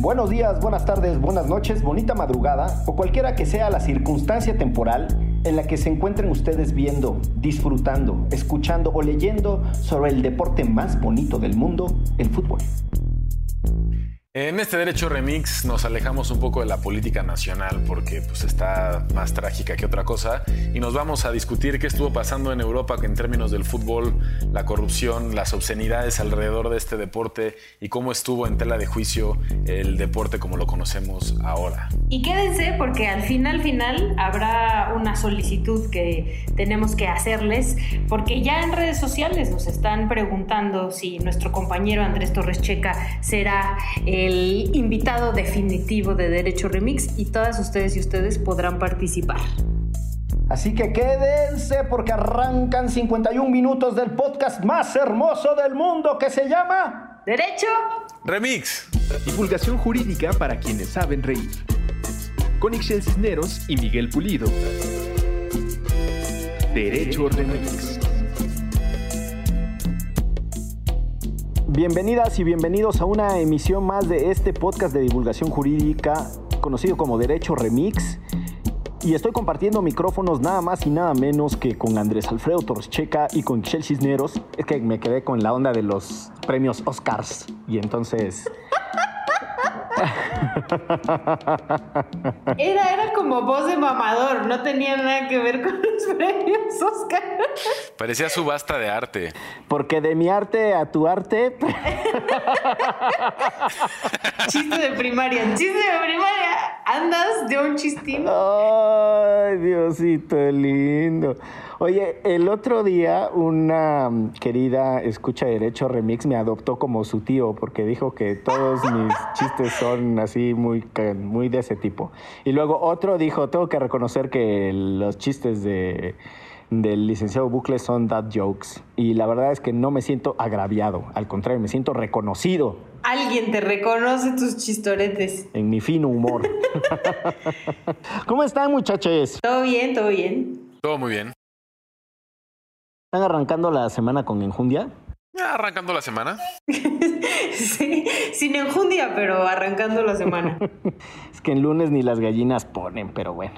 Buenos días, buenas tardes, buenas noches, bonita madrugada o cualquiera que sea la circunstancia temporal en la que se encuentren ustedes viendo, disfrutando, escuchando o leyendo sobre el deporte más bonito del mundo, el fútbol. En este Derecho Remix nos alejamos un poco de la política nacional porque pues, está más trágica que otra cosa y nos vamos a discutir qué estuvo pasando en Europa en términos del fútbol, la corrupción, las obscenidades alrededor de este deporte y cómo estuvo en tela de juicio el deporte como lo conocemos ahora. Y quédense porque al final, final habrá una solicitud que tenemos que hacerles porque ya en redes sociales nos están preguntando si nuestro compañero Andrés Torres Checa será el invitado definitivo de Derecho Remix y todas ustedes y ustedes podrán participar. Así que quédense porque arrancan 51 minutos del podcast más hermoso del mundo que se llama Derecho Remix. Divulgación jurídica para quienes saben reír. Con Ixel Cisneros y Miguel Pulido. Derecho Remix. Bienvenidas y bienvenidos a una emisión más de este podcast de divulgación jurídica conocido como Derecho Remix. Y estoy compartiendo micrófonos nada más y nada menos que con Andrés Alfredo Torcheca y con Michelle Cisneros. Es que me quedé con la onda de los premios Oscars. Y entonces Era, como voz de mamador, no tenía nada que ver con los premios Oscar. Parecía subasta de arte. Porque de mi arte a tu arte. chiste de primaria, chiste de primaria. Andas de un chistín. Ay, Diosito lindo. Oye, el otro día una querida escucha derecho remix me adoptó como su tío porque dijo que todos mis chistes son así muy, muy de ese tipo. Y luego otro dijo, tengo que reconocer que los chistes de del licenciado Bucle son dad jokes. Y la verdad es que no me siento agraviado, al contrario, me siento reconocido. Alguien te reconoce tus chistoretes. En mi fino humor. ¿Cómo están muchachos? Todo bien, todo bien. Todo muy bien. ¿Están arrancando la semana con enjundia? arrancando la semana. sí, sin enjundia, pero arrancando la semana. es que en lunes ni las gallinas ponen, pero bueno.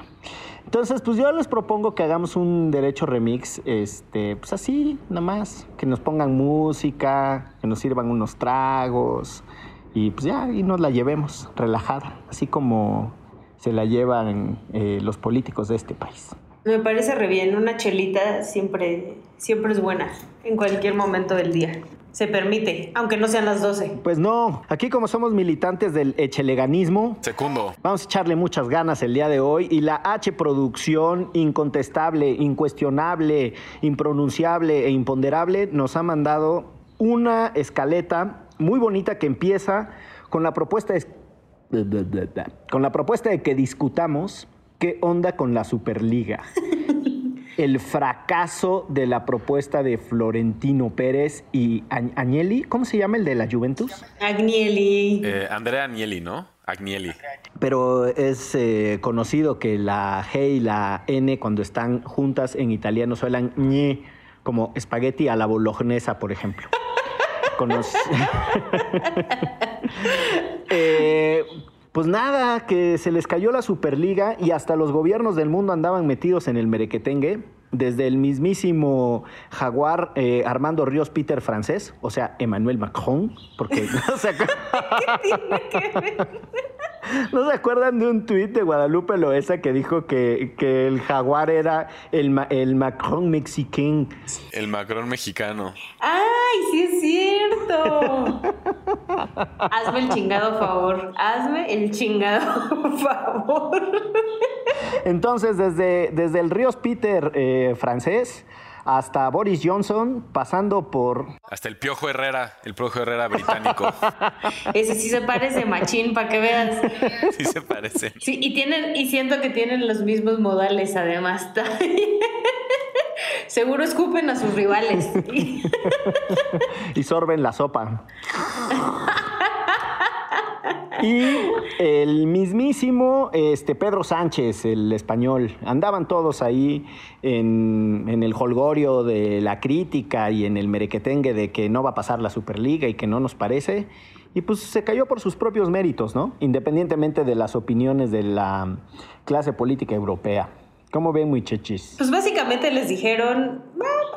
Entonces, pues yo les propongo que hagamos un derecho remix, este, pues así, nada más, que nos pongan música, que nos sirvan unos tragos y pues ya, y nos la llevemos relajada, así como se la llevan eh, los políticos de este país. Me parece re bien, una chelita siempre, siempre es buena, en cualquier momento del día. Se permite, aunque no sean las 12. Pues no, aquí como somos militantes del echeleganismo, Secundo. vamos a echarle muchas ganas el día de hoy y la H producción incontestable, incuestionable, impronunciable e imponderable nos ha mandado una escaleta muy bonita que empieza con la propuesta de, con la propuesta de que discutamos ¿Qué onda con la Superliga? El fracaso de la propuesta de Florentino Pérez y Agnelli. ¿Cómo se llama el de la Juventus? Agnelli. Eh, Andrea Agnelli, ¿no? Agnelli. Pero es eh, conocido que la G y la N cuando están juntas en italiano suenan ñe, como espagueti a la bolognesa, por ejemplo. eh, pues nada, que se les cayó la Superliga y hasta los gobiernos del mundo andaban metidos en el merequetengue. Desde el mismísimo jaguar eh, Armando Ríos Peter francés, o sea, Emmanuel Macron, porque no se, ¿No se acuerdan de un tuit de Guadalupe Loesa que dijo que, que el jaguar era el, el Macron mexicano? El Macron mexicano. ¡Ay, sí es cierto! Hazme el chingado favor. Hazme el chingado favor. Entonces, desde, desde el Ríos Peter eh, francés hasta Boris Johnson, pasando por... Hasta el Piojo Herrera, el Piojo Herrera británico. Ese sí se parece, machín, para que veas. Sí se parece. Sí, y, tienen, y siento que tienen los mismos modales, además. Seguro escupen a sus rivales. y sorben la sopa. Y el mismísimo este, Pedro Sánchez, el español, andaban todos ahí en, en, el holgorio de la crítica y en el merequetengue de que no va a pasar la Superliga y que no nos parece. y pues se cayó por sus propios méritos, ¿no? Independientemente de las opiniones de la clase política europea. ¿Cómo ven, muchachis? Pues básicamente les dijeron,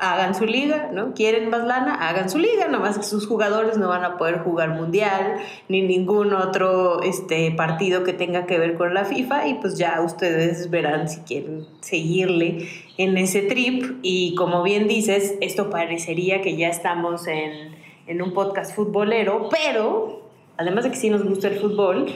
hagan su liga, ¿no? Quieren más lana, hagan su liga, nomás que sus jugadores no van a poder jugar mundial, ni ningún otro este, partido que tenga que ver con la FIFA, y pues ya ustedes verán si quieren seguirle en ese trip. Y como bien dices, esto parecería que ya estamos en, en un podcast futbolero, pero además de que sí nos gusta el fútbol,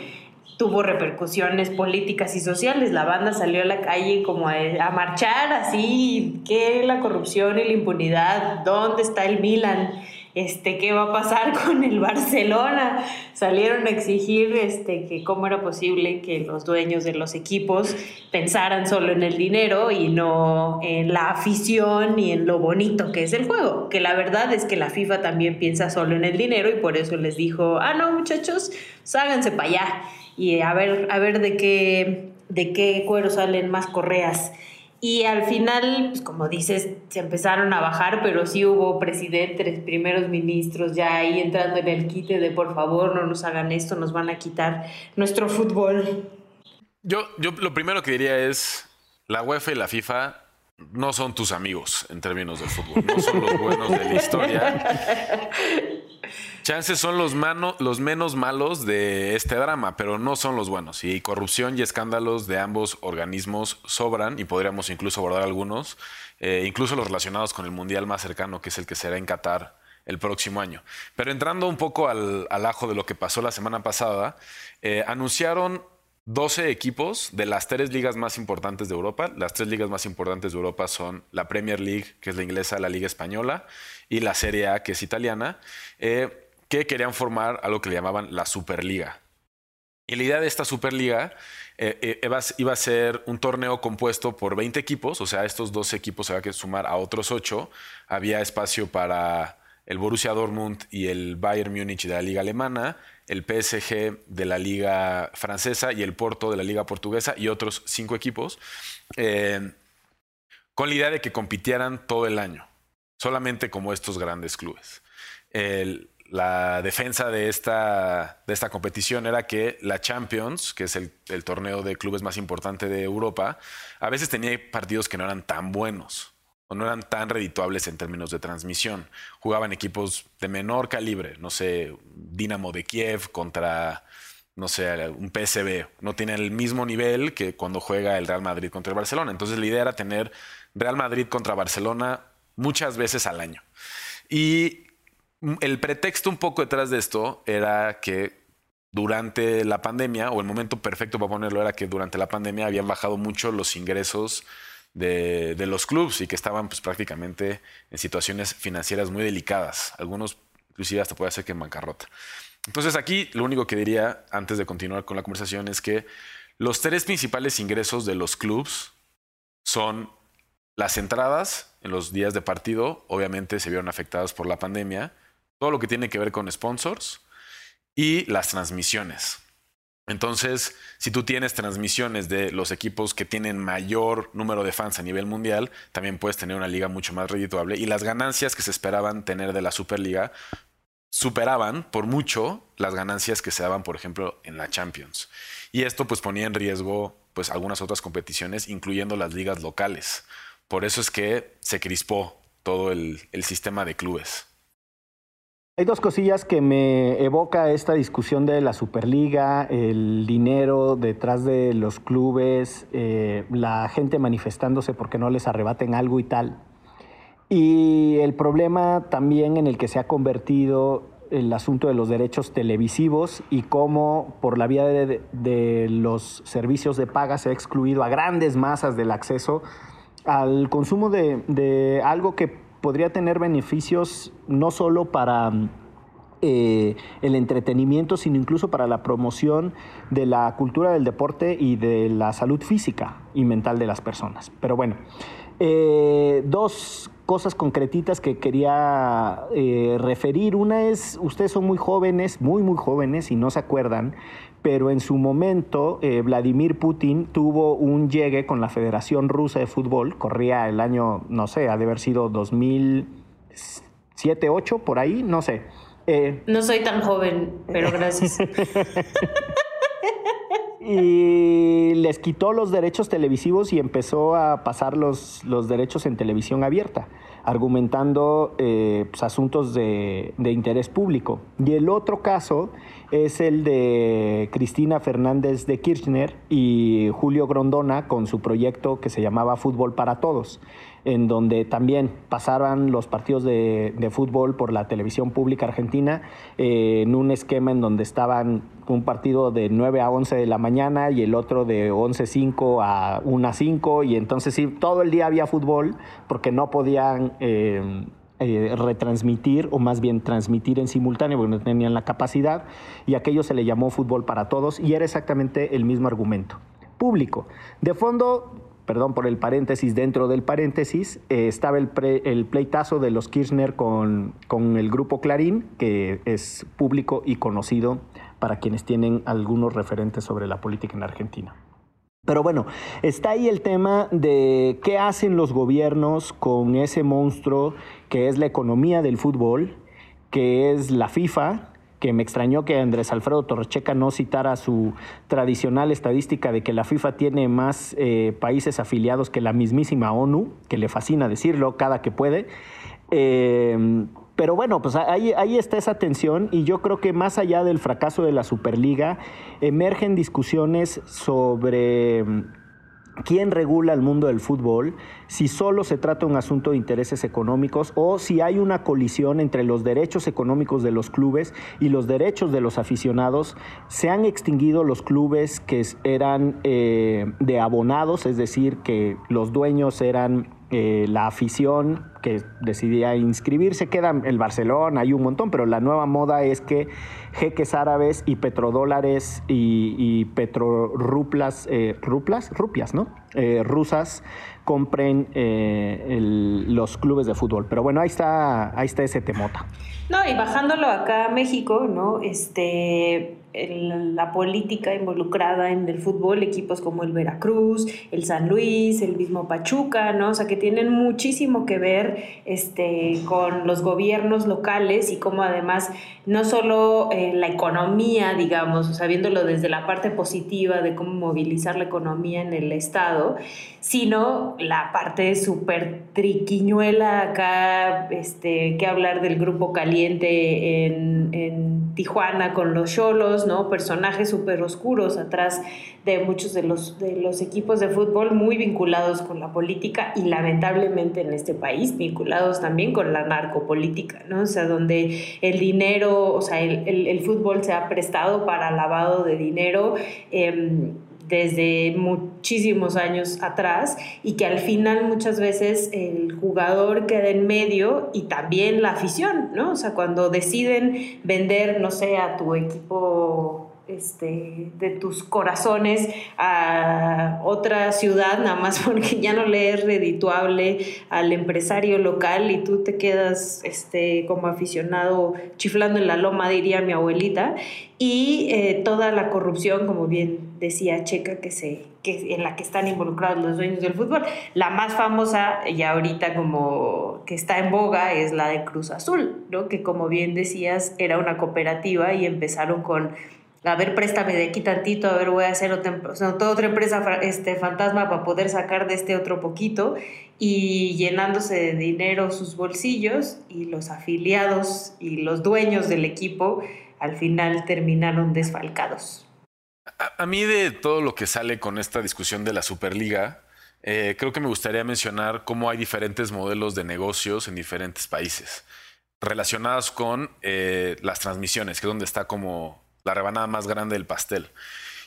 tuvo repercusiones políticas y sociales. La banda salió a la calle como a, marchar así, ¿qué la corrupción y la impunidad? ¿Dónde está el Milan? Este, ¿qué va a pasar con el Barcelona? Salieron a exigir este, que cómo era posible que los dueños de los equipos pensaran solo en el dinero y no en la afición y en lo bonito que es el juego. Que la verdad es que la FIFA también piensa solo en el dinero y por eso les dijo, ah, no muchachos, ságanse para allá y a ver, a ver de qué, de qué cuero salen más correas. Y al final, pues como dices, se empezaron a bajar, pero sí hubo presidentes, primeros ministros ya ahí entrando en el quite de por favor no nos hagan esto, nos van a quitar nuestro fútbol. Yo, yo lo primero que diría es, la UEFA y la FIFA no son tus amigos en términos de fútbol, no son los buenos de la historia. Chances son los, menos malos de este drama, pero no son los buenos. Y corrupción y escándalos de ambos organismos sobran y podríamos incluso abordar algunos, eh, incluso los relacionados con el mundial más cercano, que es el que será en Qatar el próximo año. Pero entrando un poco al, ajo de lo que pasó la semana pasada, eh, anunciaron 12 equipos de las tres ligas más importantes de Europa. Las tres ligas más importantes de Europa son la Premier League, que es la inglesa, la Liga Española, y la Serie A, que es italiana, eh, que querían formar algo que le llamaban la Superliga. Y la idea de esta Superliga eh, eh, iba a ser un torneo compuesto por 20 equipos, o sea, estos 12 equipos se va a que sumar a otros 8. Había espacio para el Borussia Dortmund y el Bayern Múnich de la Liga Alemana, el PSG de la Liga Francesa y el Porto de la Liga Portuguesa y otros cinco equipos, con la idea de que compitieran todo el año, solamente como estos grandes clubes. la defensa de esta, de esta competición era que la Champions, que es el, torneo de clubes más importante de Europa, a veces tenía partidos que no eran tan buenos o no eran tan redituables en términos de transmisión. Jugaban equipos de menor calibre, no sé, Dinamo de Kiev contra, no sé, un PSV. No tienen el mismo nivel que cuando juega el Real Madrid contra el Barcelona. Entonces la idea era tener Real Madrid contra Barcelona muchas veces al año. Y el pretexto un poco detrás de esto era que durante la pandemia, o el momento perfecto para ponerlo era que durante la pandemia habían bajado mucho los ingresos de, los clubes y que estaban pues, prácticamente en situaciones financieras muy delicadas. Algunos inclusive hasta puede ser que en bancarrota. Entonces aquí lo único que diría antes de continuar con la conversación es que los tres principales ingresos de los clubes son las entradas los días de partido, obviamente se vieron afectadas por la pandemia, todo lo que tiene que ver con sponsors y las transmisiones. Entonces, si tú tienes transmisiones de los equipos que tienen mayor número de fans a nivel mundial, también puedes tener una liga mucho más redituable. Y las ganancias que se esperaban tener de la Superliga superaban por mucho las ganancias que se daban, por ejemplo, en la Champions. Y esto pues ponía en riesgo pues algunas otras competiciones, incluyendo las ligas locales. Por eso es que se crispó todo el sistema de clubes. Hay dos cosillas que me evoca esta discusión de la Superliga, el dinero detrás de los clubes, eh, la gente manifestándose porque no les arrebaten algo y tal. Y el problema también en el que se ha convertido el asunto de los derechos televisivos y cómo por la vía de, los servicios de paga se ha excluido a grandes masas del acceso al consumo de algo que podría tener beneficios no solo para eh, el entretenimiento, sino incluso para la promoción de la cultura del deporte y de la salud física y mental de las personas. Pero bueno, eh, dos cosas concretitas que quería eh, referir. Una es, ustedes son muy jóvenes, muy, muy jóvenes y no se acuerdan, pero en su momento eh, Vladimir Putin tuvo un llegue con la Federación Rusa de Fútbol, corría el año, no sé, ha de haber sido 2007, 2008, por ahí, no sé. Eh, no soy tan joven, pero gracias. y les quitó los derechos televisivos y empezó a pasar los, los derechos en televisión abierta, argumentando eh, pues, asuntos de, de, interés público. Y el otro caso es el de Cristina Fernández de Kirchner y Julio Grondona con su proyecto que se llamaba Fútbol para Todos en donde también pasaban los partidos de, fútbol por la televisión pública argentina eh, en un esquema en donde estaban un partido de 9 a 11 de la mañana y el otro de 11.05 a 1 a 5 y entonces sí, todo el día había fútbol porque no podían... Eh, eh, retransmitir o más bien transmitir en simultáneo porque no tenían la capacidad y aquello se le llamó fútbol para todos y era exactamente el mismo argumento. Público. De fondo, perdón por el paréntesis, dentro del paréntesis eh, estaba el, el, pleitazo de los Kirchner con, con, el grupo Clarín, que es público y conocido para quienes tienen algunos referentes sobre la política en Argentina. Pero bueno, está ahí el tema de qué hacen los gobiernos con ese monstruo que es la economía del fútbol, que es la FIFA, que me extrañó que Andrés Alfredo Torrecheca no citara su tradicional estadística de que la FIFA tiene más eh, países afiliados que la mismísima ONU, que le fascina decirlo cada que puede. Eh, pero bueno, pues ahí, ahí, está esa tensión y yo creo que más allá del fracaso de la Superliga, emergen discusiones sobre quién regula el mundo del fútbol, si solo se trata de un asunto de intereses económicos o si hay una colisión entre los derechos económicos de los clubes y los derechos de los aficionados. Se han extinguido los clubes que eran eh, de abonados, es decir, que los dueños eran eh, la afición que decidía inscribirse, queda el Barcelona, hay un montón, pero la nueva moda es que jeques árabes y petrodólares y, petroruplas, eh, ruplas, rupias, ¿no? Eh, rusas compren los clubes de fútbol. Pero bueno, ahí está, ahí está ese temota. No, y bajándolo acá a México, ¿no? Este, la política involucrada en el fútbol, equipos como el Veracruz, el San Luis, el mismo Pachuca, ¿no? O sea, que tienen muchísimo que ver este, con los gobiernos locales y cómo además no solo eh, la economía, digamos, o sea, viéndolo desde la parte positiva de cómo movilizar la economía en el Estado, sino la parte súper triquiñuela acá, este, que hablar del grupo caliente en, en Tijuana con los cholos, ¿no? Personajes súper oscuros atrás de muchos de los, de los equipos de fútbol muy vinculados con la política y lamentablemente en este país vinculados también con la narcopolítica, ¿no? O sea, donde el dinero, o sea, el, el, fútbol se ha prestado para lavado de dinero. Eh, desde muchísimos años atrás y que al final muchas veces el jugador queda en medio y también la afición, ¿no? O sea, cuando deciden vender, no sé, a tu equipo este, de tus corazones a otra ciudad, nada más porque ya no le es redituable al empresario local y tú te quedas este, como aficionado chiflando en la loma, diría mi abuelita, y eh, toda la corrupción, como bien decía Checa, que se, que, en la que están involucrados los dueños del fútbol. La más famosa, y ahorita como que está en boga, es la de Cruz Azul, ¿no? que como bien decías, era una cooperativa y empezaron con a ver, préstame de aquí tantito, a ver, voy a hacer otra, otra empresa este, fantasma para poder sacar de este otro poquito y llenándose de dinero sus bolsillos y los afiliados y los dueños del equipo al final terminaron desfalcados. A, mí de todo lo que sale con esta discusión de la Superliga, eh, creo que me gustaría mencionar cómo hay diferentes modelos de negocios en diferentes países relacionados con eh, las transmisiones, que es donde está como la rebanada más grande del pastel.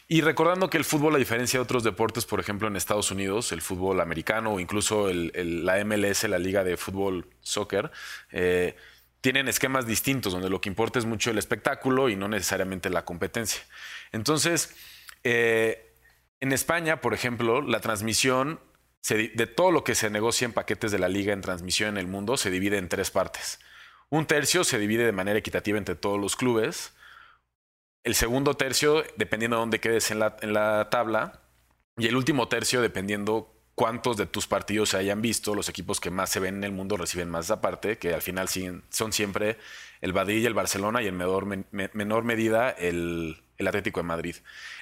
Y recordando que el fútbol, a diferencia de otros deportes, por ejemplo en Estados Unidos, el fútbol americano o incluso la MLS, la Liga de Fútbol Soccer, eh, tienen esquemas distintos donde lo que importa es mucho el espectáculo y no necesariamente la competencia. Entonces, eh, en España, por ejemplo, la transmisión de todo lo que se negocia en paquetes de la liga en transmisión en el mundo se divide en tres partes. Un tercio se divide de manera equitativa entre todos los clubes el segundo tercio dependiendo de dónde quedes en la, tabla y el último tercio dependiendo cuántos de tus partidos se hayan visto, los equipos que más se ven en el mundo reciben más esa parte, que al final son siempre el y el Barcelona y en menor, medida el, Atlético de Madrid.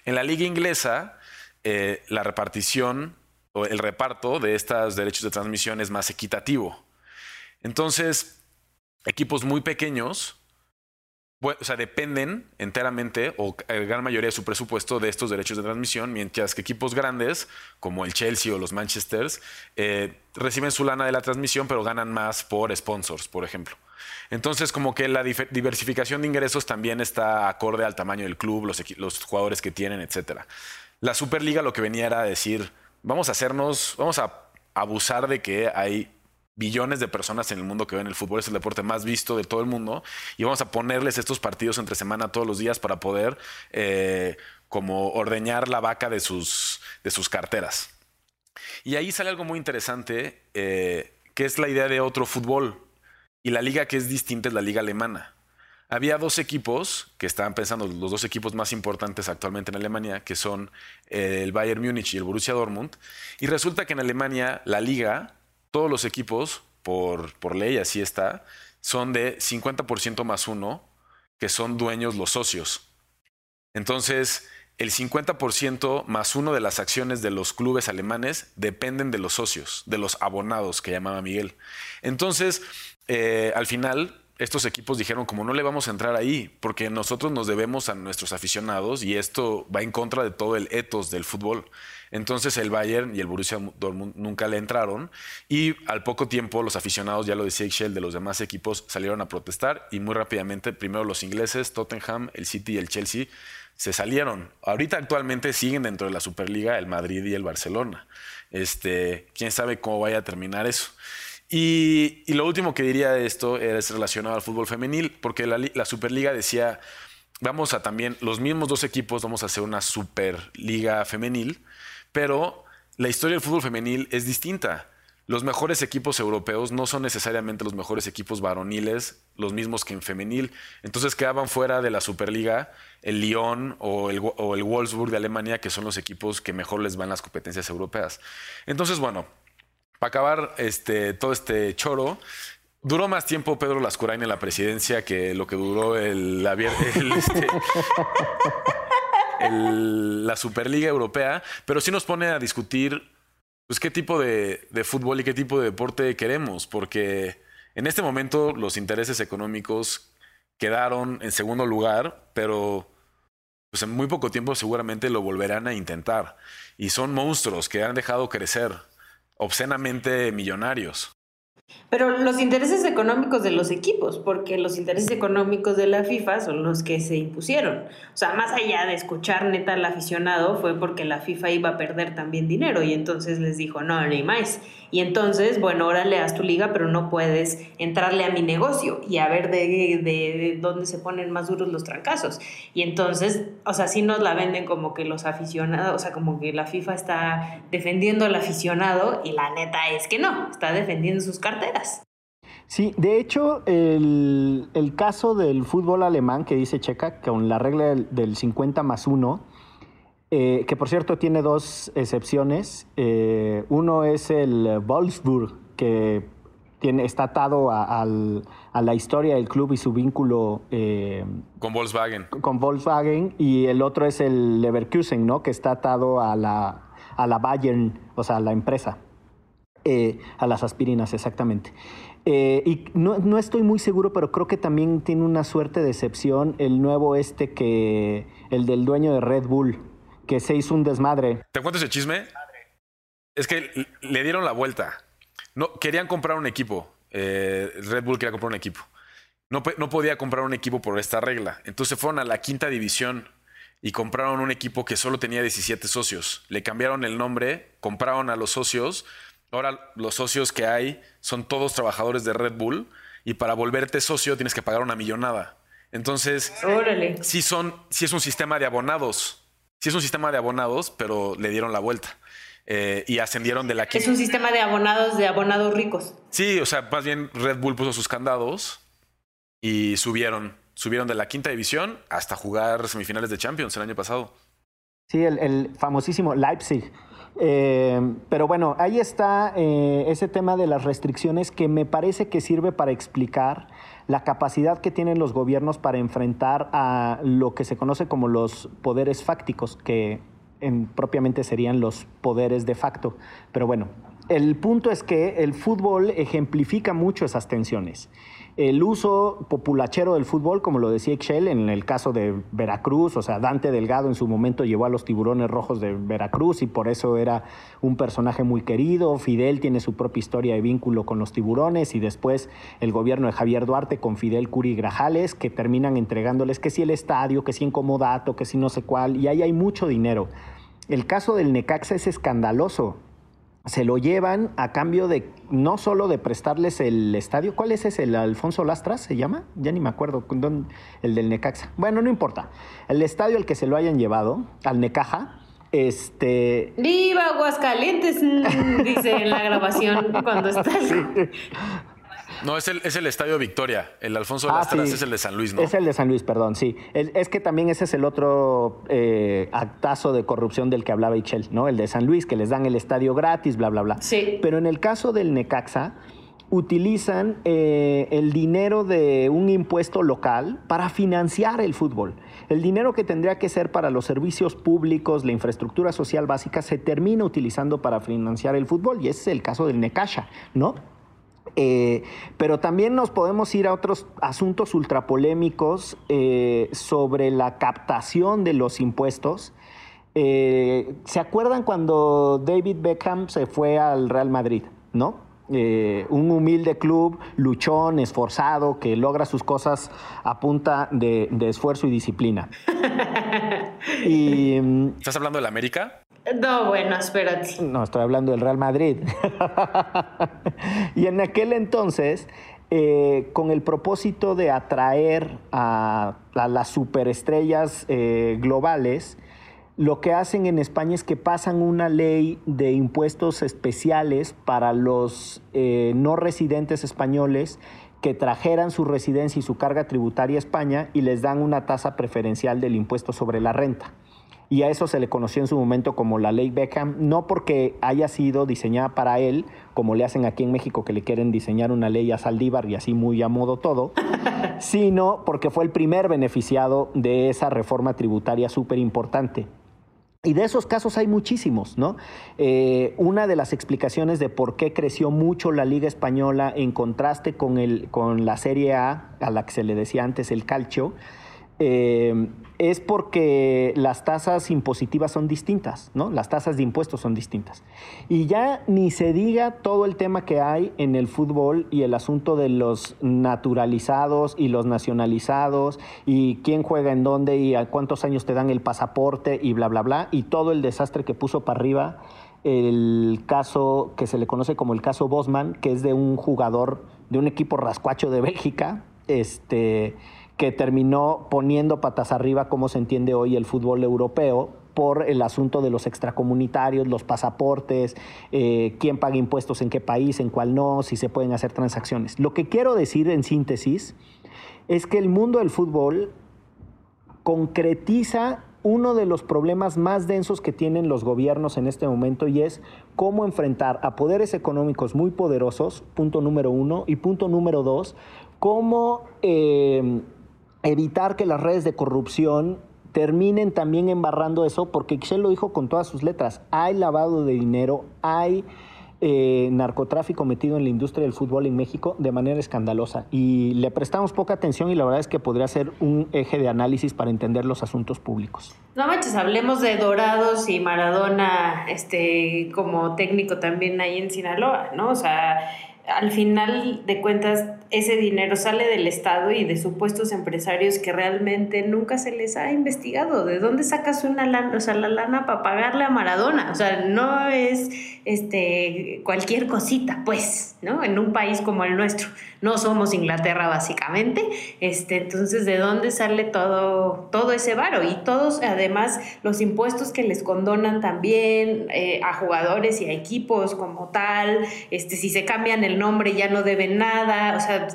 En la liga inglesa, eh, la repartición o el reparto de estos derechos de transmisión es más equitativo. Entonces, equipos muy pequeños o sea, dependen enteramente o gran mayoría de su presupuesto de estos derechos de transmisión, mientras que equipos grandes como el Chelsea o los Manchesters eh, reciben su lana de la transmisión, pero ganan más por sponsors, por ejemplo. Entonces, como que la diversificación de ingresos también está acorde al tamaño del club, los, jugadores que tienen, etc. La Superliga lo que venía era decir, vamos a hacernos, vamos a abusar de que hay billones de personas en el mundo que ven el fútbol, es el deporte más visto de todo el mundo, y vamos a ponerles estos partidos entre semana todos los días para poder eh, como ordeñar la vaca de sus, de sus carteras. Y ahí sale algo muy interesante, eh, que es la idea de otro fútbol, y la liga que es distinta es la liga alemana. Había dos equipos que estaban pensando, los dos equipos más importantes actualmente en Alemania, que son el Bayern Múnich y el Borussia Dortmund. Y resulta que en Alemania la liga todos los equipos, por, por ley, así está, son de 50% más uno, que son dueños los socios. Entonces, el 50% más uno de las acciones de los clubes alemanes dependen de los socios, de los abonados que llamaba Miguel. Entonces, eh, al final, estos equipos dijeron como no le vamos a entrar ahí, porque nosotros nos debemos a nuestros aficionados y esto va en contra de todo el ethos del fútbol. Entonces el Bayern y el Borussia Dortmund nunca le entraron y al poco tiempo los aficionados, ya lo decía Excel, de los demás equipos salieron a protestar y muy rápidamente primero los ingleses, Tottenham, el City y el Chelsea se salieron. Ahorita actualmente siguen dentro de la Superliga el Madrid y el Barcelona. Este, quién sabe cómo vaya a terminar eso. Y, lo último que diría de esto es relacionado al fútbol femenil, porque la, Superliga decía, vamos a también, los mismos dos equipos, vamos a hacer una Superliga femenil, pero la historia del fútbol femenil es distinta. Los mejores equipos europeos no son necesariamente los mejores equipos varoniles, los mismos que en femenil. Entonces quedaban fuera de la Superliga el Lyon o el, el Wolfsburg de Alemania, que son los equipos que mejor les van las competencias europeas. Entonces, bueno, para acabar este, todo este choro, Duró más tiempo Pedro Lascurain en la presidencia que lo que duró el, este, la Superliga Europea, pero sí nos pone a discutir pues, qué tipo de, fútbol y qué tipo de deporte queremos, porque en este momento los intereses económicos quedaron en segundo lugar, pero pues en muy poco tiempo seguramente lo volverán a intentar. Y son monstruos que han dejado crecer obscenamente millonarios. Pero los intereses económicos de los equipos, porque los intereses económicos de la FIFA son los que se impusieron. O sea, más allá de escuchar neta al aficionado, fue porque la FIFA iba a perder también dinero y entonces les dijo, no, ni más. Y entonces, bueno, ahora le das tu liga, pero no puedes entrarle a mi negocio y a ver de, de, dónde se ponen más duros los trancazos. Y entonces, o sea, sí nos la venden como que los aficionados, o sea, como que la FIFA está defendiendo al aficionado y la neta es que no, está defendiendo sus carteras. Sí, de hecho, el, el caso del fútbol alemán que dice Checa, con la regla del, del 50 más 1, eh, que por cierto tiene dos excepciones. Eh, uno es el Wolfsburg, que tiene, está atado a, la historia del club y su vínculo eh, con Volkswagen. Con Volkswagen. Y el otro es el Leverkusen, ¿no? que está atado a la, a la Bayern, o sea, a la empresa. A las aspirinas, exactamente. y no, no, estoy muy seguro, pero creo que también tiene una suerte de excepción el nuevo este que, el del dueño de Red Bull, que se hizo un desmadre. ¿Te cuento ese chisme? Es que le dieron la vuelta. No, querían comprar un equipo. Eh, Red Bull quería comprar un equipo. No, no podía comprar un equipo por esta regla. Entonces fueron a la quinta división y compraron un equipo que solo tenía 17 socios. Le cambiaron el nombre, compraron a los socios. Ahora los socios que hay son todos trabajadores de Red Bull y para volverte socio tienes que pagar una millonada. Entonces, Órale. sí son, sí es un sistema de abonados sí es un sistema de abonados, pero le dieron la vuelta. Eh, y ascendieron de la quinta. Es un sistema de abonados, de abonados ricos. Sí, o sea, más bien Red Bull puso sus candados y subieron. Subieron de la quinta división hasta jugar semifinales de Champions el año pasado. Sí, el, famosísimo Leipzig. Eh, pero bueno, ahí está eh, ese tema de las restricciones que me parece que sirve para explicar la capacidad que tienen los gobiernos para enfrentar a lo que se conoce como los poderes fácticos, que propiamente serían los poderes de facto. Pero bueno, el punto es que el fútbol ejemplifica mucho esas tensiones. El uso populachero del fútbol, como lo decía Excel en el caso de Veracruz, o sea, Dante Delgado en su momento llevó a los tiburones rojos de Veracruz y por eso era un personaje muy querido. Fidel tiene su propia historia de vínculo con los tiburones y después el gobierno de Javier Duarte con Fidel Curi Grajales, que terminan entregándoles que si el estadio, que si incomodato, que si no sé cuál, y ahí hay mucho dinero. El caso del Necaxa es escandaloso se lo llevan a cambio de no solo de prestarles el estadio, ¿cuál es ese? ¿El Alfonso Lastras se llama? Ya ni me acuerdo, el del Necaxa. Bueno, no importa. El estadio al que se lo hayan llevado, al Necaja, este. ¡Viva Aguascalientes! Dice en la grabación cuando está. No, es el, es el Estadio Victoria. El Alfonso ah, Lastras es el de San Luis, ¿no? Es el de San Luis, perdón, sí. es que también ese es el otro eh, actazo de corrupción del que hablaba Ichel, ¿no? El de San Luis, que les dan el estadio gratis, bla, bla, bla. Sí. Pero en el caso del Necaxa, utilizan eh, el dinero de un impuesto local para financiar el fútbol. El dinero que tendría que ser para los servicios públicos, la infraestructura social básica, se termina utilizando para financiar el fútbol y ese es el caso del Necaxa, ¿no? Eh, pero también nos podemos ir a otros asuntos ultrapolémicos eh, sobre la captación de los impuestos. Eh, ¿Se acuerdan cuando David Beckham se fue al Real Madrid? ¿No? un humilde club, luchón, esforzado, que logra sus cosas a punta de, de esfuerzo y disciplina. y, mm, ¿Estás hablando del América? No, bueno, espérate. No, estoy hablando del Real Madrid. y en aquel entonces, eh, con el propósito de atraer a, las superestrellas eh, globales, lo que hacen en España es que pasan una ley de impuestos especiales para los eh, no residentes españoles que trajeran su residencia y su carga tributaria a España y les dan una tasa preferencial del impuesto sobre la renta y a eso se le conoció en su momento como la ley Beckham, no porque haya sido diseñada para él, como le hacen aquí en México que le quieren diseñar una ley a Saldívar y así muy a modo todo, sino porque fue el primer beneficiado de esa reforma tributaria súper importante. Y de esos casos hay muchísimos, ¿no? Eh, una de las explicaciones de por qué creció mucho la Liga Española en contraste con, el, con la Serie A, a la que se le decía antes el calcio, eh, es porque las tasas impositivas son distintas, ¿no? Las tasas de impuestos son distintas. Y ya ni se diga todo el tema que hay en el fútbol y el asunto de los naturalizados y los nacionalizados y quién juega en dónde y a cuántos años te dan el pasaporte y bla, bla, bla, y todo el desastre que puso para arriba el caso que se le conoce como el caso Bosman, que es de un jugador de un equipo rascuacho de Bélgica, este que terminó poniendo patas arriba, como se entiende hoy el fútbol europeo, por el asunto de los extracomunitarios, los pasaportes, eh, quién paga impuestos en qué país, en cuál no, si se pueden hacer transacciones. Lo que quiero decir en síntesis es que el mundo del fútbol concretiza uno de los problemas más densos que tienen los gobiernos en este momento y es cómo enfrentar a poderes económicos muy poderosos, punto número uno, y punto número dos, cómo... Eh, evitar que las redes de corrupción terminen también embarrando eso, porque Excel lo dijo con todas sus letras, hay lavado de dinero, hay eh, narcotráfico metido en la industria del fútbol en México de manera escandalosa y le prestamos poca atención y la verdad es que podría ser un eje de análisis para entender los asuntos públicos. No manches, hablemos de Dorados y Maradona este, como técnico también ahí en Sinaloa, ¿no? O sea, al final de cuentas ese dinero sale del Estado y de supuestos empresarios que realmente nunca se les ha investigado. ¿De dónde sacas una lana, o sea, la lana para pagarle a Maradona? O sea, no es este cualquier cosita, pues, ¿no? En un país como el nuestro. No somos Inglaterra básicamente. Este, entonces, ¿de dónde sale todo, todo ese varo? Y todos, además, los impuestos que les condonan también eh, a jugadores y a equipos como tal. Este, si se cambian el nombre ya no deben nada. O sea,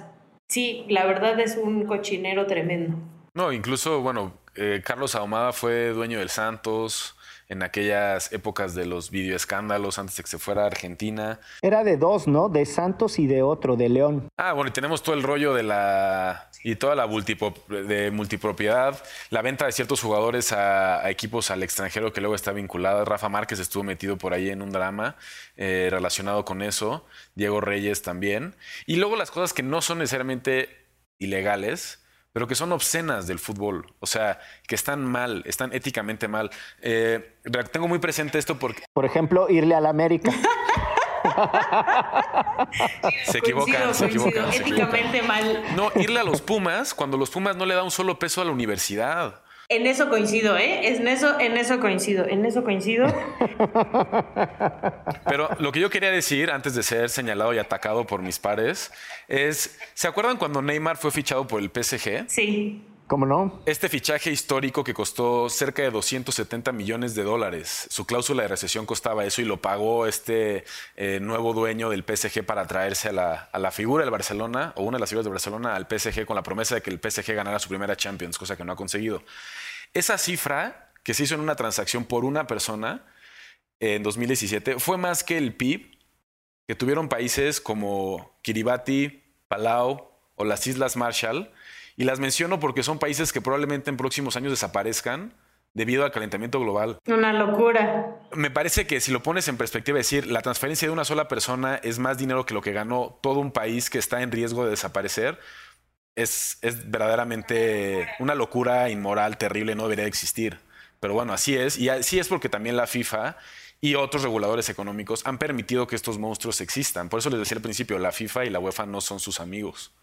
sí, la verdad es un cochinero tremendo. No, incluso, bueno, eh, Carlos Ahumada fue dueño del Santos en aquellas épocas de los videoescándalos antes de que se fuera a Argentina. Era de dos, ¿no? De Santos y de otro, de León. Ah, bueno, y tenemos todo el rollo de la y toda la de multipropiedad, la venta de ciertos jugadores a, equipos al extranjero que luego está vinculada. Rafa Márquez estuvo metido por ahí en un drama eh, relacionado con eso, Diego Reyes también. Y luego las cosas que no son necesariamente ilegales, pero que son obscenas del fútbol, o sea, que están mal, están éticamente mal. Eh, tengo muy presente esto porque... Por ejemplo, irle a la América. se equivocan, se equivocan. Éticamente mal. No, irle a los Pumas cuando los Pumas no le da un solo peso a la universidad. En eso coincido, ¿eh? En eso, en eso coincido, en eso coincido. Pero lo que yo quería decir antes de ser señalado y atacado por mis pares es, ¿se acuerdan cuando Neymar fue fichado por el PSG? Sí. ¿Cómo no? Este fichaje histórico que costó cerca de 270 millones de dólares. Su cláusula de recesión costaba eso y lo pagó este eh, nuevo dueño del PSG para traerse a la, a la, figura del Barcelona o una de las figuras de Barcelona al PSG con la promesa de que el PSG ganara su primera Champions, cosa que no ha conseguido. Esa cifra que se hizo en una transacción por una persona en 2017 fue más que el PIB que tuvieron países como Kiribati, Palau o las Islas Marshall y las menciono porque son países que probablemente en próximos años desaparezcan debido al calentamiento global. Una locura. Me parece que si lo pones en perspectiva, decir, la transferencia de una sola persona es más dinero que lo que ganó todo un país que está en riesgo de desaparecer, es, es verdaderamente una locura inmoral, terrible, no debería existir. Pero bueno, así es. Y así es porque también la FIFA y otros reguladores económicos han permitido que estos monstruos existan. Por eso les decía al principio, la FIFA y la UEFA no son sus amigos.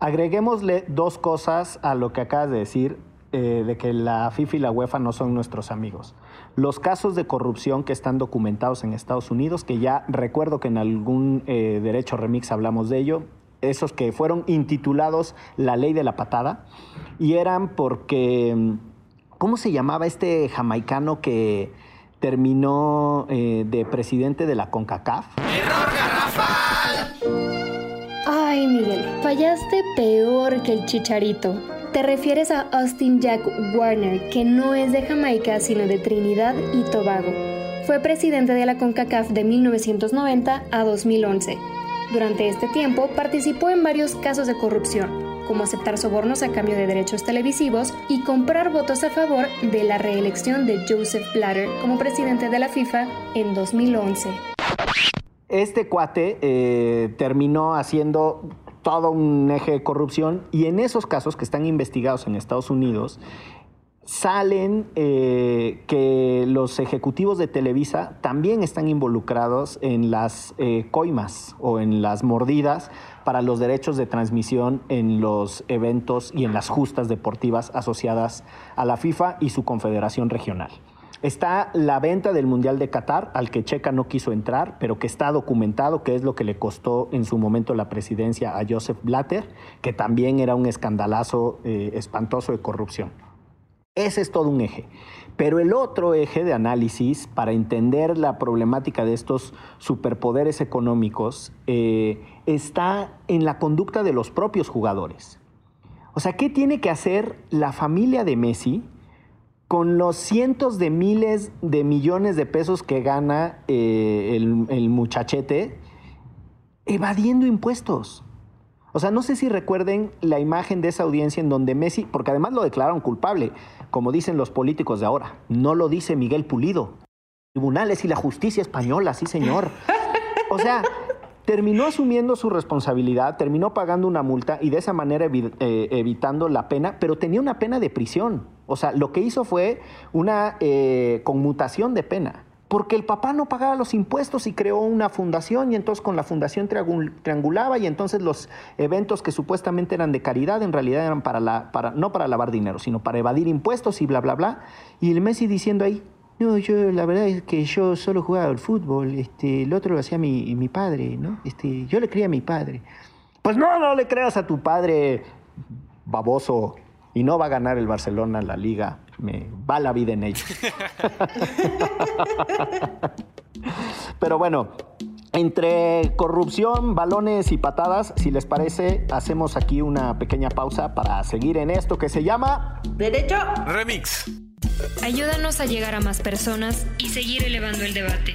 Agreguémosle dos cosas a lo que acabas de decir, eh, de que la FIFA y la UEFA no son nuestros amigos. Los casos de corrupción que están documentados en Estados Unidos, que ya recuerdo que en algún eh, derecho remix hablamos de ello, esos que fueron intitulados La Ley de la Patada, y eran porque, ¿cómo se llamaba este jamaicano que terminó eh, de presidente de la CONCACAF? ¡Error garrafal! Ay, Miguel, fallaste peor que el chicharito. Te refieres a Austin Jack Warner, que no es de Jamaica, sino de Trinidad y Tobago. Fue presidente de la CONCACAF de 1990 a 2011. Durante este tiempo participó en varios casos de corrupción, como aceptar sobornos a cambio de derechos televisivos y comprar votos a favor de la reelección de Joseph Blatter como presidente de la FIFA en 2011 este cuate eh, terminó haciendo todo un eje de corrupción y en esos casos que están investigados en Estados Unidos, salen eh, que los ejecutivos de Televisa también están involucrados en las eh, coimas o en las mordidas para los derechos de transmisión en los eventos y en las justas deportivas asociadas a la FIFA y su confederación regional. Está la venta del Mundial de Qatar, al que Checa no quiso entrar, pero que está documentado, que es lo que le costó en su momento la presidencia a Joseph Blatter, que también era un escandalazo eh, espantoso de corrupción. Ese es todo un eje. Pero el otro eje de análisis para entender la problemática de estos superpoderes económicos eh, está en la conducta de los propios jugadores. O sea, ¿qué tiene que hacer la familia de Messi con los cientos de miles de millones de pesos que gana eh, el, muchachete, evadiendo impuestos. O sea, no sé si recuerden la imagen de esa audiencia en donde Messi, porque además lo declararon culpable, como dicen los políticos de ahora, no lo dice Miguel Pulido. Tribunales y la justicia española, sí señor. O sea, terminó asumiendo su responsabilidad, terminó pagando una multa y de esa manera eh, evitando la pena, pero tenía una pena de prisión. O sea, lo que hizo fue una eh, conmutación de pena. Porque el papá no pagaba los impuestos y creó una fundación y entonces con la fundación triangulaba y entonces los eventos que supuestamente eran de caridad en realidad eran para no para lavar dinero, sino para evadir impuestos y bla, bla, bla. Y el Messi diciendo ahí, no, yo la verdad es que yo solo jugaba al fútbol, este, el otro lo hacía mi, mi padre, ¿no? Este, yo le creía a mi padre. Pues no, no le creas a tu padre, baboso, y no va a ganar el Barcelona la liga. Me va la vida en ello. Pero bueno, entre corrupción, balones y patadas, si les parece, hacemos aquí una pequeña pausa para seguir en esto que se llama Derecho Remix. Ayúdanos a llegar a más personas y seguir elevando el debate.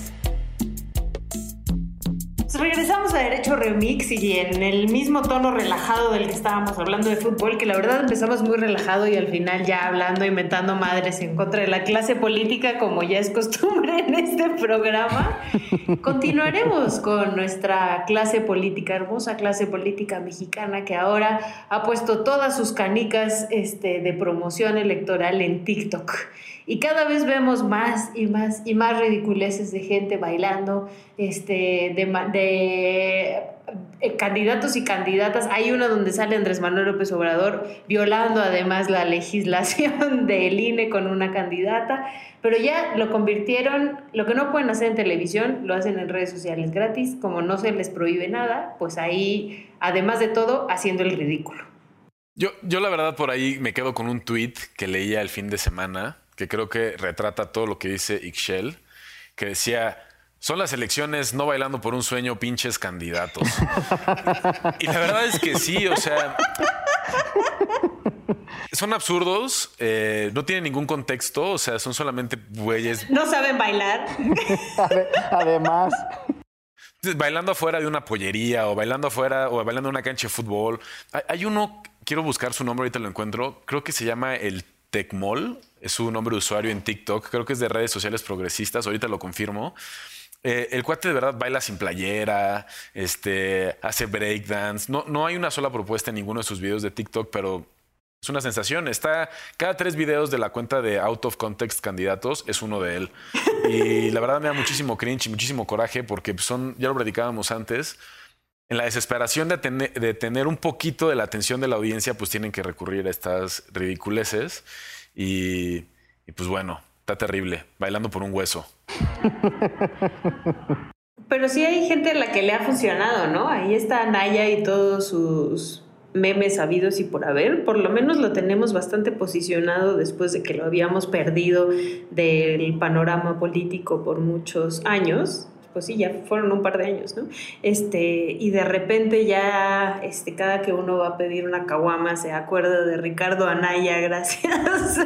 regresamos a Derecho Remix y en el mismo tono relajado del que estábamos hablando de fútbol, que la verdad empezamos muy relajado y al final ya hablando, inventando madres en contra de la clase política, como ya es costumbre en este programa. Continuaremos con nuestra clase política, hermosa clase política mexicana que ahora ha puesto todas sus canicas este, de promoción electoral en TikTok. Y cada vez vemos más y más y más ridiculeces de gente bailando, este, de, de eh, candidatos y candidatas. Hay uno donde sale Andrés Manuel López Obrador violando además la legislación del INE con una candidata, pero ya lo convirtieron, lo que no pueden hacer en televisión, lo hacen en redes sociales gratis, como no se les prohíbe nada, pues ahí, además de todo, haciendo el ridículo. Yo, yo la verdad por ahí me quedo con un tweet que leía el fin de semana que creo que retrata todo lo que dice Ixchel, que decía, son las elecciones no bailando por un sueño, pinches candidatos. y la verdad es que sí, o sea, son absurdos, eh, no tienen ningún contexto, o sea, son solamente bueyes. No saben bailar. Además. Bailando afuera de una pollería o bailando afuera o bailando en una cancha de fútbol. Hay, uno, quiero buscar su nombre, ahorita lo encuentro, creo que se llama el Tecmol, es su nombre de usuario en TikTok, creo que es de redes sociales progresistas, ahorita lo confirmo. Eh, el cuate de verdad baila sin playera, este, hace breakdance. No, no hay una sola propuesta en ninguno de sus videos de TikTok, pero es una sensación. Está cada tres videos de la cuenta de Out of Context Candidatos, es uno de él. Y la verdad me da muchísimo cringe y muchísimo coraje porque son, ya lo predicábamos antes, en la desesperación de, de, tener un poquito de la atención de la audiencia, pues tienen que recurrir a estas ridiculeces. Y, y pues bueno, está terrible, bailando por un hueso. Pero sí hay gente a la que le ha funcionado, ¿no? Ahí está Naya y todos sus memes habidos y por haber. Por lo menos lo tenemos bastante posicionado después de que lo habíamos perdido del panorama político por muchos años pues sí, ya fueron un par de años, ¿no? Este, y de repente ya, este, cada que uno va a pedir una caguama se acuerda de Ricardo Anaya gracias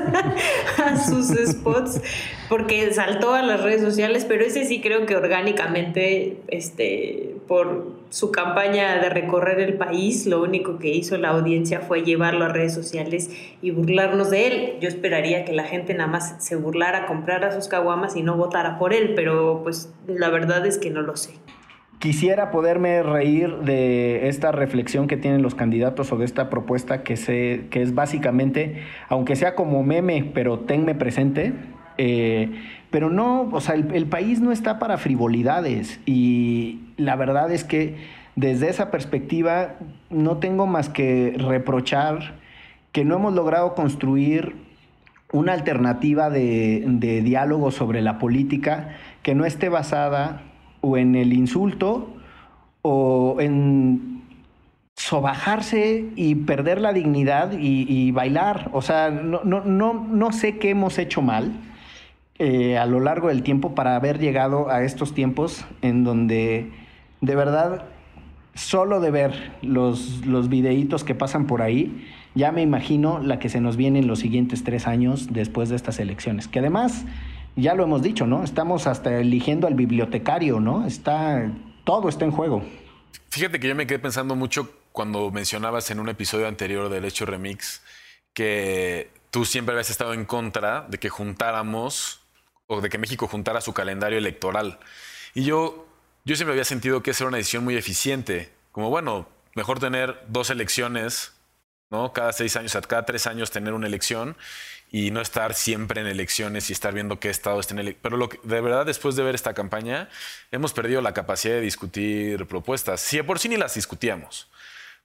a sus spots, porque saltó a las redes sociales, pero ese sí creo que orgánicamente, este, por su campaña de recorrer el país, lo único que hizo la audiencia fue llevarlo a redes sociales y burlarnos de él. Yo esperaría que la gente nada más se burlara, comprara sus caguamas y no votara por él, pero pues la verdad es que no lo sé. Quisiera poderme reír de esta reflexión que tienen los candidatos o de esta propuesta que, se, que es básicamente, aunque sea como meme, pero tenme presente, eh, pero no, o sea, el, país no está para frivolidades y la verdad es que desde esa perspectiva no tengo más que reprochar que no hemos logrado construir una alternativa de, diálogo sobre la política que no esté basada o en el insulto o en sobajarse y perder la dignidad y, bailar. O sea, no, no, no, no sé qué hemos hecho mal eh, a lo largo del tiempo para haber llegado a estos tiempos en donde de verdad solo de ver los, los que pasan por ahí, ya me imagino la que se nos viene en los siguientes tres años después de estas elecciones. Que además, ya lo hemos dicho, ¿no? Estamos hasta eligiendo al bibliotecario, ¿no? Está, todo está en juego. Fíjate que yo me quedé pensando mucho cuando mencionabas en un episodio anterior del Hecho Remix que tú siempre habías estado en contra de que juntáramos o de que México juntara su calendario electoral. Y yo, yo siempre había sentido que esa era una decisión muy eficiente. Como, bueno, mejor tener dos elecciones ¿no? Cada seis años, o sea, cada tres años tener una elección y no estar siempre en elecciones y estar viendo qué estado está en elecciones. Pero lo que, de verdad, después de ver esta campaña, hemos perdido la capacidad de discutir propuestas. De por sí ni las discutíamos,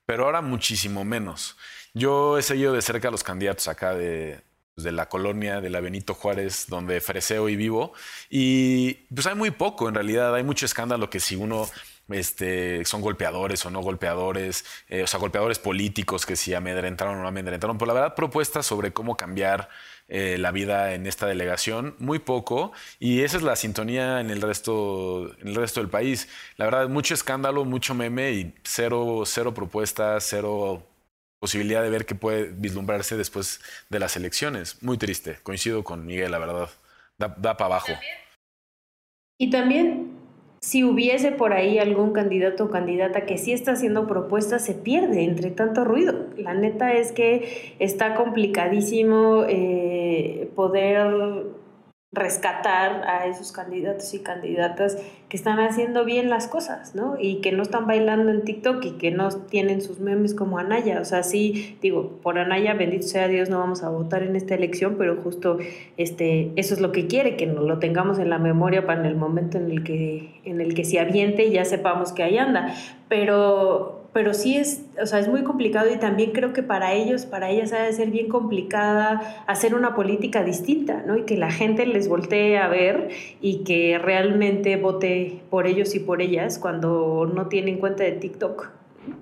pero ahora muchísimo menos. Yo he seguido de cerca a los candidatos acá de, de la colonia de la Benito Juárez, donde freseo y vivo, y pues hay muy poco en realidad, hay mucho escándalo que si uno este, son golpeadores o no golpeadores, eh, o sea, golpeadores políticos que si amedrentaron o no amedrentaron. Pero la verdad, propuestas sobre cómo cambiar eh, la vida en esta delegación, muy poco. Y esa es la sintonía en el resto, en el resto del país. La verdad, mucho escándalo, mucho meme y cero, cero propuestas, cero posibilidad de ver qué puede vislumbrarse después de las elecciones. Muy triste. Coincido con Miguel, la verdad. Da, da para abajo. Y también si hubiese por ahí algún candidato o candidata que sí está haciendo propuestas, se pierde entre tanto ruido. La neta es que está complicadísimo eh, poder rescatar a esos candidatos y candidatas que están haciendo bien las cosas, ¿no? Y que no están bailando en TikTok y que no tienen sus memes como Anaya. O sea, sí, digo, por Anaya, bendito sea Dios, no vamos a votar en esta elección, pero justo este, eso es lo que quiere, que nos lo tengamos en la memoria para en el momento en el que, en el que se aviente y ya sepamos que ahí anda. Pero pero sí es, o sea, es muy complicado y también creo que para ellos, para ellas ha de ser bien complicada hacer una política distinta, ¿no? Y que la gente les voltee a ver y que realmente vote por ellos y por ellas cuando no tienen cuenta de TikTok.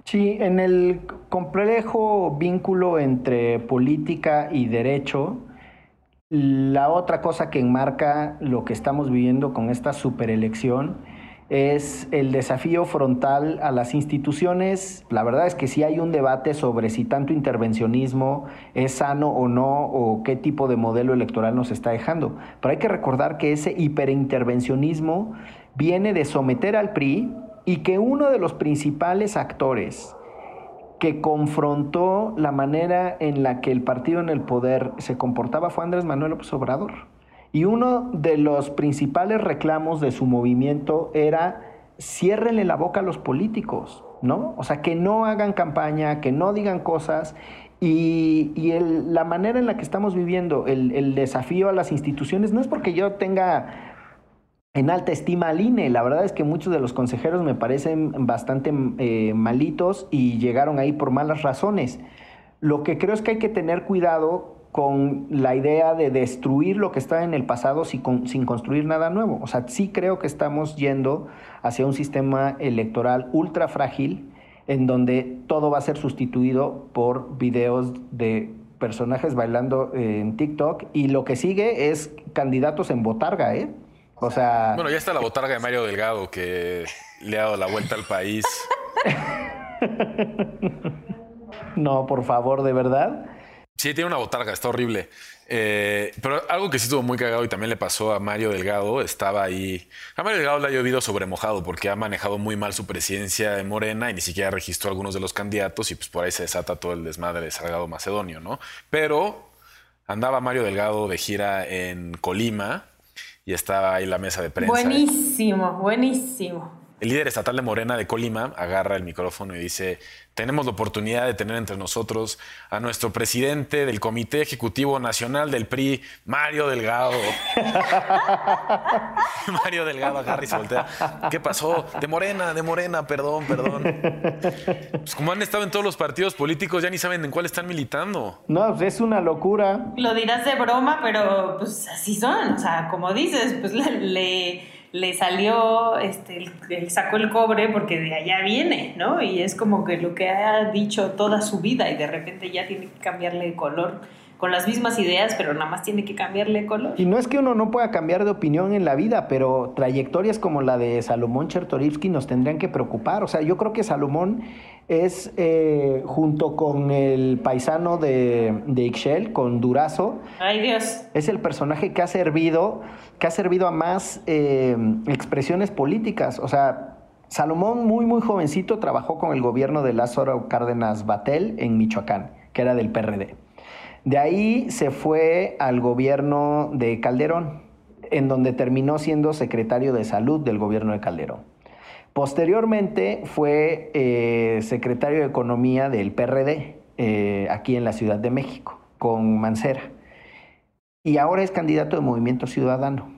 Sí, en el complejo vínculo entre política y derecho, la otra cosa que enmarca lo que estamos viviendo con esta superelección es el desafío frontal a las instituciones. La verdad es que sí hay un debate sobre si tanto intervencionismo es sano o no, o qué tipo de modelo electoral nos está dejando. Pero hay que recordar que ese hiperintervencionismo viene de someter al PRI y que uno de los principales actores que confrontó la manera en la que el partido en el poder se comportaba fue Andrés Manuel López Obrador. Y uno de los principales reclamos de su movimiento era ciérrenle la boca a los políticos, ¿no? O sea, que no hagan campaña, que no digan cosas. Y, la manera en la que estamos viviendo el, desafío a las instituciones no es porque yo tenga en alta estima al INE. La verdad es que muchos de los consejeros me parecen bastante eh, malitos y llegaron ahí por malas razones. Lo que creo es que hay que tener cuidado con la idea de destruir lo que está en el pasado sin, construir nada nuevo. O sea, sí creo que estamos yendo hacia un sistema electoral ultra frágil en donde todo va a ser sustituido por videos de personajes bailando en TikTok y lo que sigue es candidatos en botarga, ¿eh? O sea... Bueno, ya está la botarga de Mario Delgado que le ha dado la vuelta al país. no, por favor, de verdad. Sí, tiene una botarga, está horrible. Eh, pero algo que sí estuvo muy cagado y también le pasó a Mario Delgado, estaba ahí. A Mario Delgado le ha llovido sobre mojado porque ha manejado muy mal su presidencia de Morena y ni siquiera registró algunos de los candidatos y pues por ahí se desata todo el desmadre de Salgado Macedonio, ¿no? Pero andaba Mario Delgado de gira en Colima y estaba ahí la mesa de prensa. Buenísimo, buenísimo. El líder estatal de Morena de Colima agarra el micrófono y dice, tenemos la oportunidad de tener entre nosotros a nuestro presidente del Comité Ejecutivo Nacional del PRI, Mario Delgado. Mario Delgado agarra y se voltea. ¿Qué pasó? De Morena, de Morena, perdón, perdón. Pues como han estado en todos los partidos políticos, ya ni saben en cuál están militando. No, pues es una locura. Lo dirás de broma, pero pues así son. O sea, como dices, pues le le salió, este, sacó el cobre porque de allá viene, ¿no? Y es como que lo que ha dicho toda su vida y de repente ya tiene que cambiarle de color con las mismas ideas, pero nada más tiene que cambiarle color. Y no es que uno no pueda cambiar de opinión en la vida, pero trayectorias como la de Salomón Chertorivsky nos tendrían que preocupar. O sea, yo creo que Salomón es, eh, junto con el paisano de, de Ixchel, con Durazo, Ay, Dios. es el personaje que ha servido, que ha servido a más eh, expresiones políticas. O sea, Salomón, muy, muy jovencito, trabajó con el gobierno de Lázaro Cárdenas Batel en Michoacán, que era del PRD. De ahí se fue al gobierno de Calderón, en donde terminó siendo secretario de salud del gobierno de Calderón. Posteriormente fue eh, secretario de Economía del PRD eh, aquí en la Ciudad de México, con Mancera. Y ahora es candidato de Movimiento Ciudadano.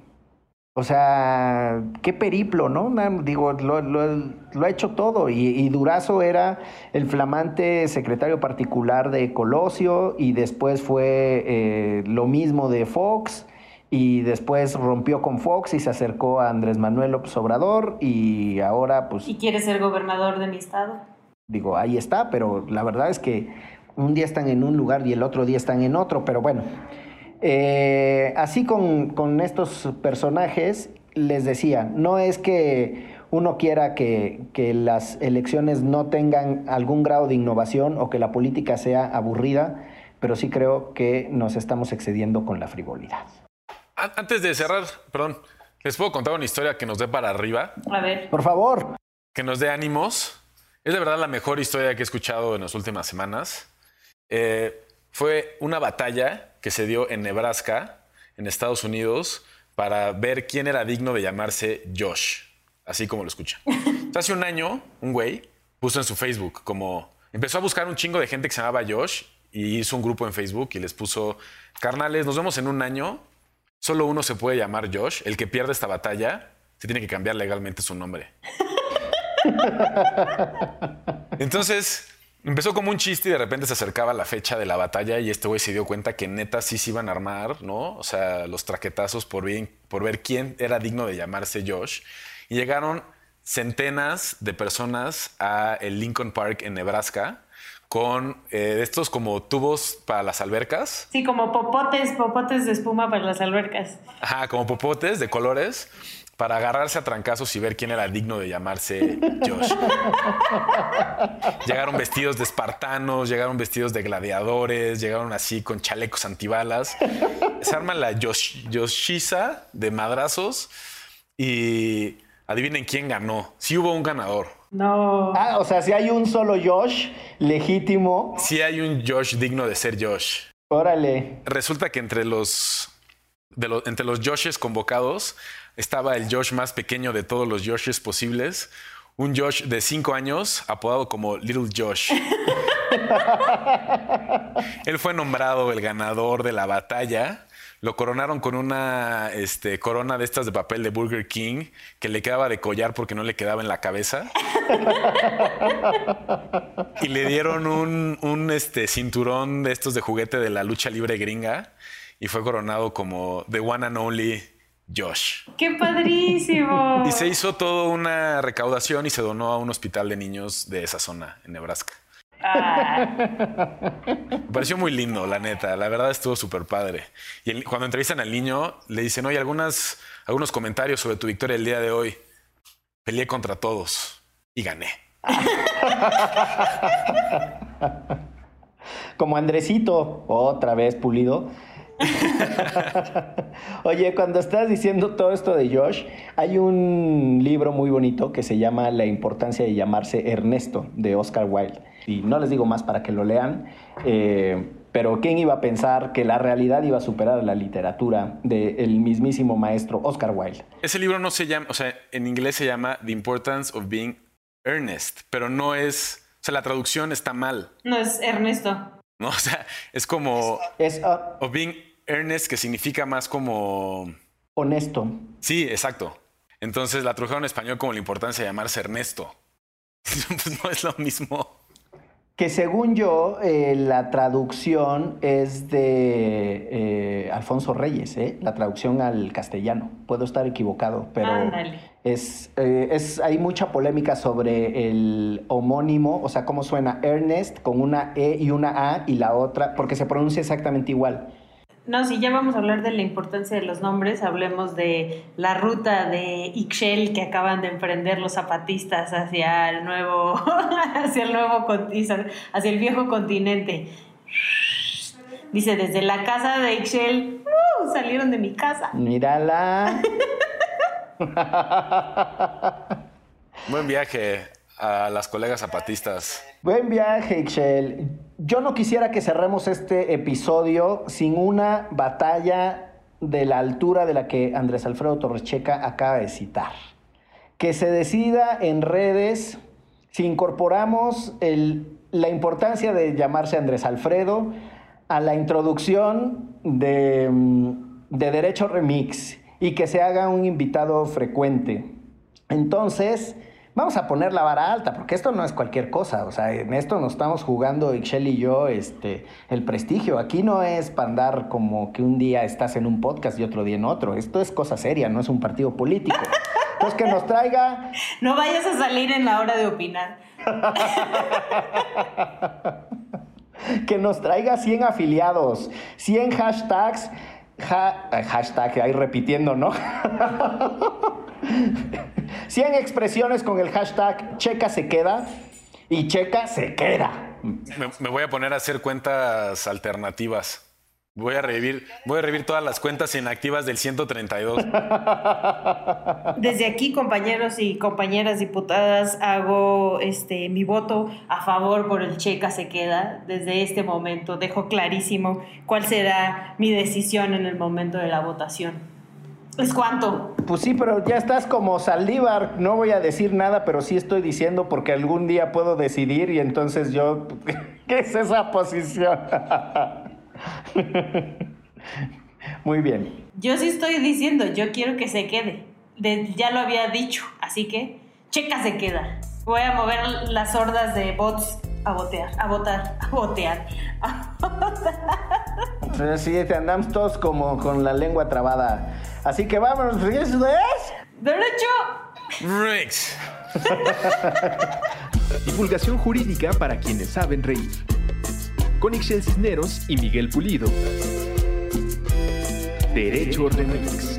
O sea, qué periplo, ¿no? Digo, lo, ha hecho todo. Y, Durazo era el flamante secretario particular de Colosio y después fue eh, lo mismo de Fox y después rompió con Fox y se acercó a Andrés Manuel López Obrador y ahora pues... ¿Y quiere ser gobernador de mi estado? Digo, ahí está, pero la verdad es que un día están en un lugar y el otro día están en otro, pero bueno. Eh, así con, estos personajes, les decía, no es que uno quiera que, que, las elecciones no tengan algún grado de innovación o que la política sea aburrida, pero sí creo que nos estamos excediendo con la frivolidad. Antes de cerrar, perdón, les puedo contar una historia que nos dé para arriba. A ver. Por favor. Que nos dé ánimos. Es de verdad la mejor historia que he escuchado en las últimas semanas. Eh, fue una batalla que se dio en Nebraska, en Estados Unidos, para ver quién era digno de llamarse Josh, así como lo escuchan. Hace un año, un güey puso en su Facebook como... Empezó a buscar un chingo de gente que se llamaba Josh y hizo un grupo en Facebook y les puso, carnales, nos vemos en un año, solo uno se puede llamar Josh, el que pierde esta batalla se tiene que cambiar legalmente su nombre. Entonces, Empezó como un chiste y de repente se acercaba la fecha de la batalla y este güey se dio cuenta que neta sí se iban a armar, ¿no? O sea, los traquetazos por, por ver quién era digno de llamarse Josh. Y llegaron centenas de personas a el Lincoln Park en Nebraska con eh, estos como tubos para las albercas. Sí, como popotes, popotes de espuma para las albercas. Ajá, como popotes de colores para agarrarse a trancazos y ver quién era digno de llamarse Josh. llegaron vestidos de espartanos, llegaron vestidos de gladiadores, llegaron así con chalecos antibalas. Se arma la Josh, Yoshisa de madrazos y adivinen quién ganó. Sí hubo un ganador. No. Ah, o sea, si hay un solo Josh legítimo. Sí hay un Josh digno de ser Josh. Órale. Resulta que entre los, de entre los Joshes convocados estaba el Josh más pequeño de todos los Joshes posibles, un Josh de cinco años, apodado como Little Josh. Él fue nombrado el ganador de la batalla. Lo coronaron con una este, corona de estas de papel de Burger King que le quedaba de collar porque no le quedaba en la cabeza. y le dieron un, un este, cinturón de estos de juguete de la lucha libre gringa y fue coronado como The One and Only Josh. ¡Qué padrísimo! Y se hizo toda una recaudación y se donó a un hospital de niños de esa zona, en Nebraska. Ah. Me pareció muy lindo, la neta. La verdad estuvo súper padre. Y cuando entrevistan al niño, le dicen, oye, algunas, algunos comentarios sobre tu victoria el día de hoy. Peleé contra todos y gané. Como Andresito, otra vez pulido Oye, cuando estás diciendo todo esto de Josh, hay un libro muy bonito que se llama La importancia de llamarse Ernesto, de Oscar Wilde. Y no les digo más para que lo lean, eh, pero ¿quién iba a pensar que la realidad iba a superar a la literatura del mismísimo maestro Oscar Wilde? Ese libro no se llama, o sea, en inglés se llama The Importance of Being Earnest, pero no es, o sea, la traducción está mal. No es Ernesto. No, o sea, es como... Es... Uh, of being earnest, que significa más como... Honesto. Sí, exacto. Entonces la tradujeron en español como la importancia de llamarse Ernesto. pues no es lo mismo. Que según yo, eh, la traducción es de eh, Alfonso Reyes, ¿eh? la traducción al castellano. Puedo estar equivocado, pero es, es, hay mucha polémica sobre el homónimo, o sea, cómo suena Ernest con una E y una A y la otra, porque se pronuncia exactamente igual. No, si ya vamos a hablar de la importancia de los nombres, hablemos de la ruta de Ixchel que acaban de emprender los zapatistas hacia el nuevo, hacia el nuevo, hacia el viejo continente. Dice, desde la casa de Ixchel, uh, salieron de mi casa. Mírala. Buen viaje a las colegas zapatistas. Buen viaje, Ixchel. Yo no quisiera que cerremos este episodio sin una batalla de la altura de la que Andrés Alfredo Torres Checa acaba de citar. Que se decida en redes si incorporamos la importancia de llamarse Andrés Alfredo, a la introducción de, mm, de Derecho Remix y que se haga un invitado frecuente. Entonces, vamos a poner la vara alta, porque esto no es cualquier cosa. O sea, en esto nos estamos jugando, Ixchel y yo, este, el prestigio. Aquí no es para andar como que un día estás en un podcast y otro día en otro. Esto es cosa seria, no es un partido político. Entonces, que nos traiga. No vayas a salir en la hora de opinar. que nos traiga 100 afiliados, 100 hashtags. hashtag, ahí repitiendo, ¿no? 100 expresiones con el hashtag Checa se queda y Checa se queda. Me, voy a poner a hacer cuentas alternativas. Voy a revivir, voy a revivir todas las cuentas inactivas del 132. Desde aquí, compañeros y compañeras diputadas, hago este mi voto a favor por el Checa se queda. Desde este momento dejo clarísimo cuál será mi decisión en el momento de la votación. ¿Es cuánto? Pues sí, pero ya estás como Saldívar. No voy a decir nada, pero sí estoy diciendo porque algún día puedo decidir y entonces yo. ¿Qué es esa posición? Muy bien. Yo sí estoy diciendo, yo quiero que se quede. ya lo había dicho, así que checa se queda. Voy a mover las hordas de bots a botear, a votar, a botear. Sí, andamos todos como con la lengua trabada. Así que vámonos, ¿eso es? ¡Derecho! Rex. Divulgación jurídica para quienes saben reír. Con Ixel Cisneros y Miguel Pulido. Derecho Remix.